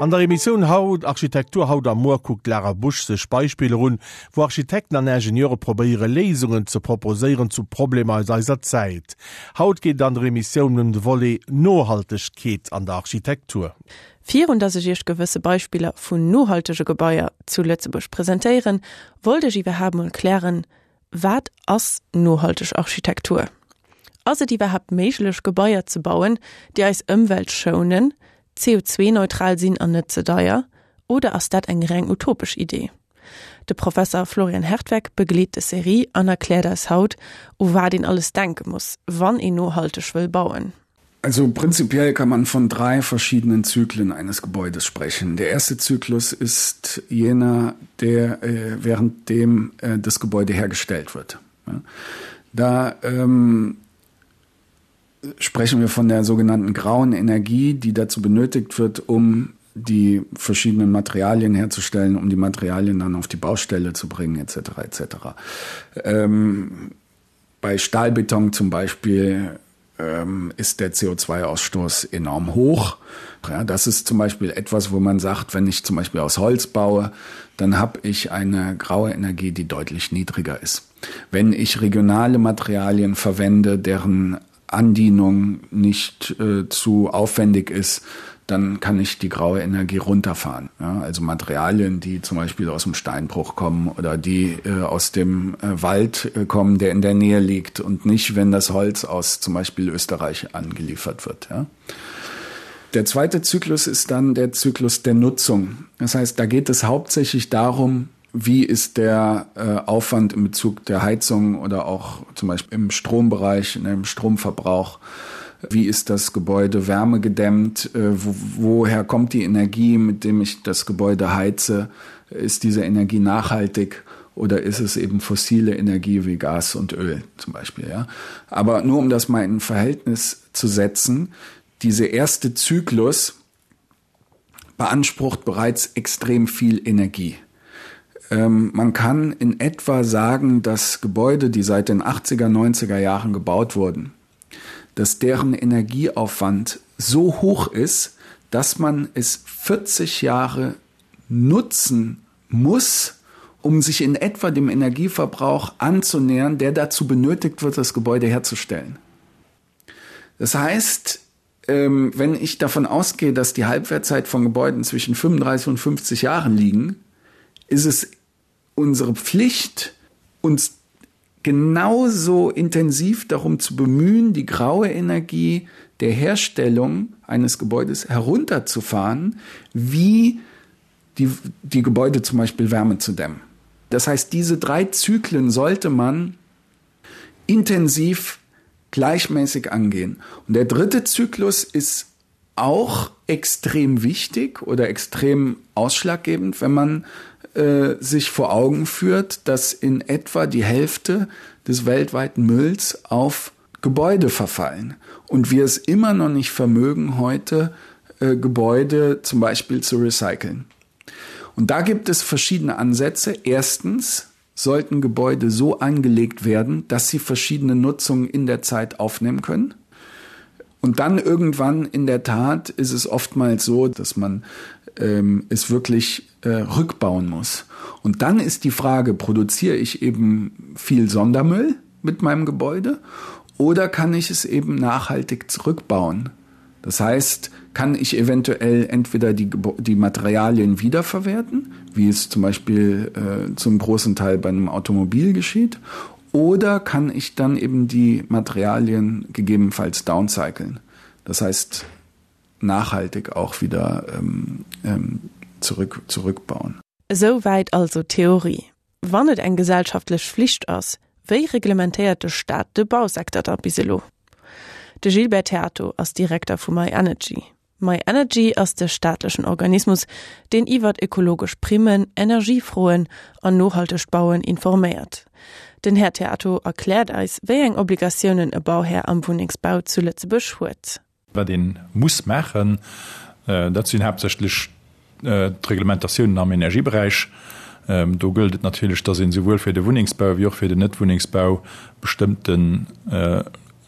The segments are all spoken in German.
An der Emission haut Architektur haut am Moorkuck Lara Busch sech Beispiele run, wo Architekten an Ingenieure probiere Lesungen zu proposeieren zu Probleme seiser Zeit. Haut geht an der Emissionen de Wollle Nohaltegkeet an der Architektur. Vier und se ich gewisse Beispiele vun nohaltesche Gebäier zu Lützebusch präsentieren, wollte iwwer haben und klären, wat ass nohalteg Architektur. Also die überhaupt melech Gebäier zu bauen, die als Umwelt schonen, CO2-neutral sinn an net ze deier oder ass dat eng reg utopisch Idee. De Professor Florian Hertweg begleet de Serie an erklärt as Haut, o war den alles denken muss, wann en nohalteg will bauen. Also prinzipiell kann man von drei verschiedenen Zyklen eines Gebäudes sprechen. Der erste Zyklus ist jener, der äh, während dem äh, das Gebäude hergestellt wird. Ja. Da ähm, sprechen wir von der sogenannten grauen Energie, die dazu benötigt wird, um die verschiedenen Materialien herzustellen, um die Materialien dann auf die Baustelle zu bringen etc etc. Ähm, bei Stahlbeton zum Beispiel ähm, ist der CO2-Ausstoß enorm hoch. Ja, das ist zum Beispiel etwas, wo man sagt, wenn ich zum Beispiel aus Holz baue, dann habe ich eine graue Energie, die deutlich niedriger ist. Wenn ich regionale Materialien verwende, deren Andienung nicht äh, zu aufwendig ist, dann kann ich die graue Energie runterfahren. Ja, also Materialien, die zum Beispiel aus dem Steinbruch kommen oder die äh, aus dem äh, Wald äh, kommen, der in der Nähe liegt und nicht, wenn das Holz aus zum Beispiel Österreich angeliefert wird. Ja. Der zweite Zyklus ist dann der Zyklus der Nutzung. Das heißt, da geht es hauptsächlich darum, wie ist der äh, Aufwand in Bezug der Heizung oder auch zum Beispiel im Strombereich, in einem Stromverbrauch, wie ist das Gebäude Wärme gedämmt, äh, wo, woher kommt die Energie, mit dem ich das Gebäude heize, ist diese Energie nachhaltig oder ist es eben fossile Energie wie Gas und Öl zum Beispiel. Ja? Aber nur um das mal in Verhältnis zu setzen, diese erste Zyklus beansprucht bereits extrem viel Energie. Ähm, man kann in etwa sagen, dass Gebäude, die seit den 80er, 90er Jahren gebaut wurden, dass deren Energieaufwand so hoch ist, dass man es 40 Jahre nutzen muss, um sich in etwa dem Energieverbrauch anzunähern, der dazu benötigt wird, das Gebäude herzustellen. Das heißt, ähm, wenn ich davon ausgehe, dass die Halbwertzeit von Gebäuden zwischen 35 und 50 Jahren liegen, ist es unsere Pflicht, uns genauso intensiv darum zu bemühen, die graue Energie der Herstellung eines Gebäudes herunterzufahren, wie die, die Gebäude zum Beispiel Wärme zu dämmen. Das heißt, diese drei Zyklen sollte man intensiv gleichmäßig angehen. Und der dritte Zyklus ist auch extrem wichtig oder extrem ausschlaggebend, wenn man äh, sich vor Augen führt, dass in etwa die Hälfte des weltweiten Mülls auf Gebäude verfallen und wir es immer noch nicht vermögen heute äh, Gebäude zum Beispiel zu recyceln. Und da gibt es verschiedene Ansätze. Erstens sollten Gebäude so angelegt werden, dass sie verschiedene Nutzungen in der Zeit aufnehmen können. Und dann irgendwann in der Tat ist es oftmals so, dass man ähm, es wirklich äh, rückbauen muss. Und dann ist die Frage, produziere ich eben viel Sondermüll mit meinem Gebäude oder kann ich es eben nachhaltig zurückbauen? Das heißt, kann ich eventuell entweder die, die Materialien wiederverwerten, wie es zum Beispiel äh, zum großen Teil bei einem Automobil geschieht, oder kann ich dann eben die Materialien gegebenenfalls downcyclen. Das heißt nachhaltig auch wieder ähm, ähm, zurück, zurückbauen. Soweit also Theorie. Wannet ein gesellschaftlich Pflicht aus, wie reglementierte Staat de Bausektor da biselo? De Gilbert Theato als Direktor von My Energy. My Energy aus der staatlichen Organismus, den iwwer ökologisch primen, energiefrohen an nohaltig Bauen informiert. Den Herr Theato erklärt als, wer eng Obligationen e Bauherr am Wohningsbau zuletzt beschwurt. Bei den muss machen, äh, sind hauptsächlich äh, Reglementationen am Energiebereich. Ähm, gilt natürlich, dass in sowohl für den Wohningsbau wie auch für den Netwohningsbau bestimmten äh,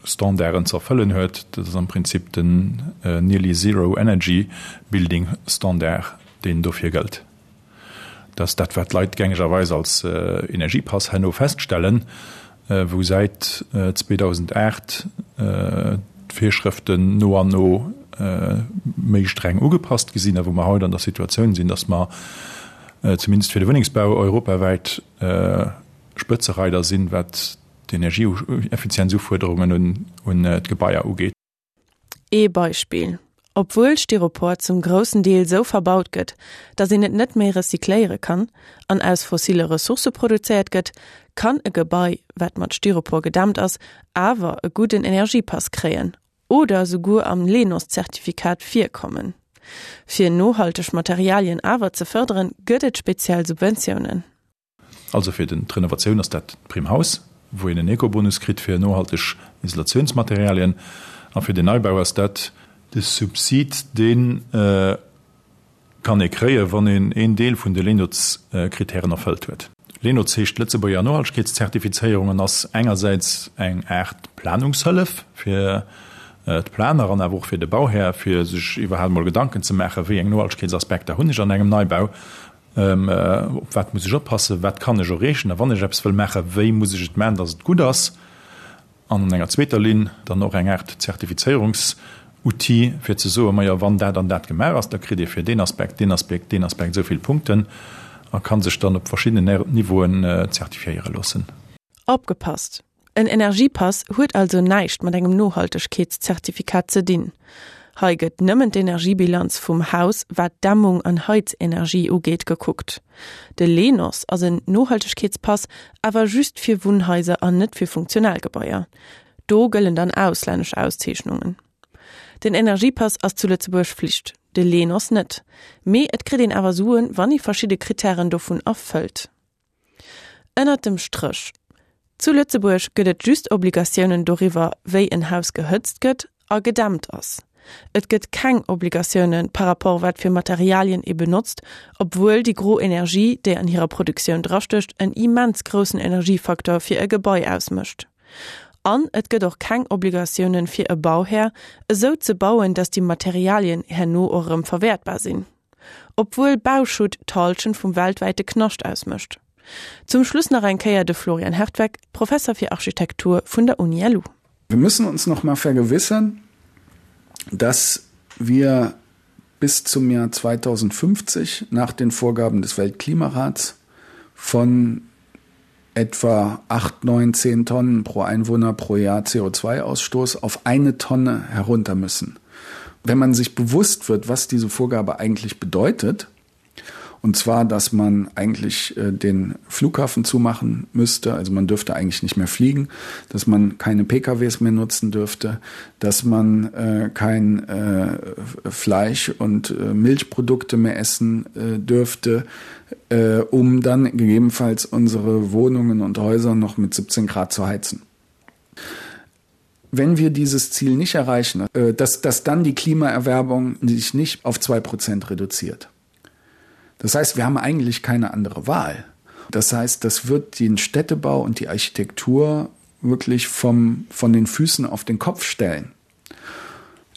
Standarden zerfüllen huet, dat is am Prinzip den äh, nearly Zero Energy Building Standard den dofir geld. Das dat wird leitgängigerweise als äh, Energiepass hanno feststellen, äh, wo seit äh, 2008 äh, Vierschriften no an no äh, méi streng ugepasst gesinn, wo man heute an der Situation sinn, dass man äh, zumindest für den Wohnungsbau europaweit äh, Spitzereiter sinn wat die Energieeffizienzforderungen und, und äh, Gebaier ugeht. E-Beispiel. Obwohl Styropor zum großen Deal so verbaut gëtt, dass sie net mehr recykleiere kann, an aus fossile Ressource produziert gëtt, kann e Gebei, wat mat Styropor gedammt ass, awer e guten Energiepass kreen oder sogur am Lenos-Zertifikat 4 kommen. Fi nohalteg Materialien awer ze förderen gëtt speziell Subventionen. Also fir den Renovationun aus dat Primhaus wo en Ekobonus krit fir nohalteg Isolationsmaterialien a fir den Neubauer dat de Subsid den äh, kann e kree, wann en en Deel vun de Linux-Kriterien erfüllt huet. Linux hecht letze bei Januarskizertifizierungen ass engerseits eng Ächt Planungshëllef fir äh, Planer an woch fir de Bauherr fir sech iwwerhel mal Gedanken ze mecher, wie eng Noalkesaspekt der hunnech an engem Neubau. Ähm, äh, wat muss ich oppasse, wat kann ich rechen, wann ich will mecher, wéi muss ich et men, dats et gut ass an enger Zzweterlin, dann noch eng Ächt Zertifizierungs uti fir ze so ja wann dat an dat gemer ass der kredit fir den aspekt den aspekt den aspekt soviel punkten er kann sich dann op verschiedene niveauen äh, zertifiiere lassen abgepasst ein energiepass huet also neicht man engem nohaltegkeitszertifikat ze dienen heiget nëmmen d'Energiebilanz vum Haus wat Dammung an Heizenergie ugeet geguckt. De Lenos as en Nohaltegkeetspass awer just fir Wunhäuser an net fir Funktionalgebäier. Do gëllen dann auslännech Auszeechhnungen. Den Energiepass as zuletzeburg pflicht, de Lenos net. méi et krit den awer suen, wann i verschiedene Kriterien vun afëlt. Ennner dem Strch. Zu Lützeburg gëtt just Obligationioen doriwer wéi en Haus gehëtzt gëtt a gedammt ass. Et gëtt keng Obligationen par rapport wat fir Materialien e benutzt, obwohl die Groenergie, der an ihrer Produktion drastöcht, en immens großen Energiefaktor fir e Gebäi ausmischt. An et gëtt doch keng Obligationen fir e Bauherr so ze bauen, dass die Materialien herno orem verwertbar sinn. Obwohl Bauschut Talschen vum weltweite Knoscht ausmischt. Zum Schluss nach ein Käier de Florian Hertweg, Professor für Architektur vun der UniLU. Wir müssen uns noch mal vergewissern, dass wir bis zum Jahr 2050 nach den Vorgaben des Weltklimarats von etwa 8, 9, 10 Tonnen pro Einwohner pro Jahr CO2-Ausstoß auf eine Tonne herunter müssen. Wenn man sich bewusst wird, was diese Vorgabe eigentlich bedeutet, und zwar dass man eigentlich äh, den Flughafen zumachen müsste. Also man dürfte eigentlich nicht mehr fliegen dass man keine PKWs mehr nutzen dürfte dass man äh, kein äh, Fleisch und äh, Milchprodukte mehr essen äh, dürfte äh, um dann gegebenenfalls unsere Wohnungen und Häuser noch mit 17 Grad zu heizen. Wenn wir dieses Ziel nicht erreichen dass, dass dann die Klimaerwerbung sich nicht auf zwei Prozent reduziert Das heißt, wir haben eigentlich keine andere Wahl. Das heißt, das wird den Städtebau und die Architektur wirklich vom, von den Füßen auf den Kopf stellen.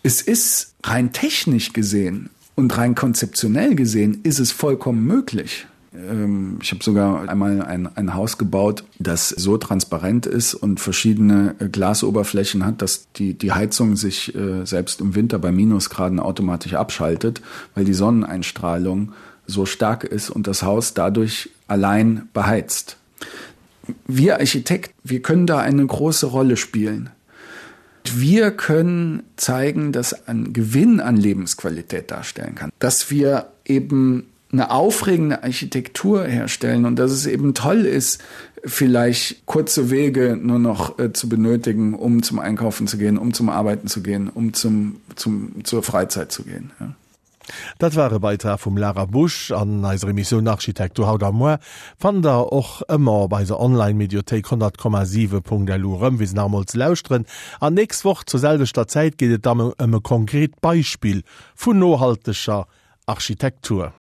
Es ist rein technisch gesehen und rein konzeptionell gesehen ist es vollkommen möglich. Ähm, ich habe sogar einmal ein, ein Haus gebaut, das so transparent ist und verschiedene Glasoberflächen hat, dass die, die Heizung sich äh, selbst im Winter bei Minusgraden automatisch abschaltet, weil die Sonneneinstrahlung so stark ist und das Haus dadurch allein beheizt. Wir Architekt, wir können da eine große Rolle spielen. Wir können zeigen, dass ein Gewinn an Lebensqualität darstellen kann, dass wir eben eine aufregende Architektur herstellen und dass es eben toll ist, vielleicht kurze Wege nur noch äh, zu benötigen, um zum Einkaufen zu gehen, um zum Arbeiten zu gehen, um zum, zum, zur Freizeit zu gehen. Ja. Dat war weiter vum Lara Busch an eiser Mission Architektur haut moi fan der och ëmmer bei se Online-Mediothek 10,7.lu wie namals lausren an nächst woch zur selbeter Zeit gehtt damme ëmme konkret Beispiel vun nohaltescher Architektur.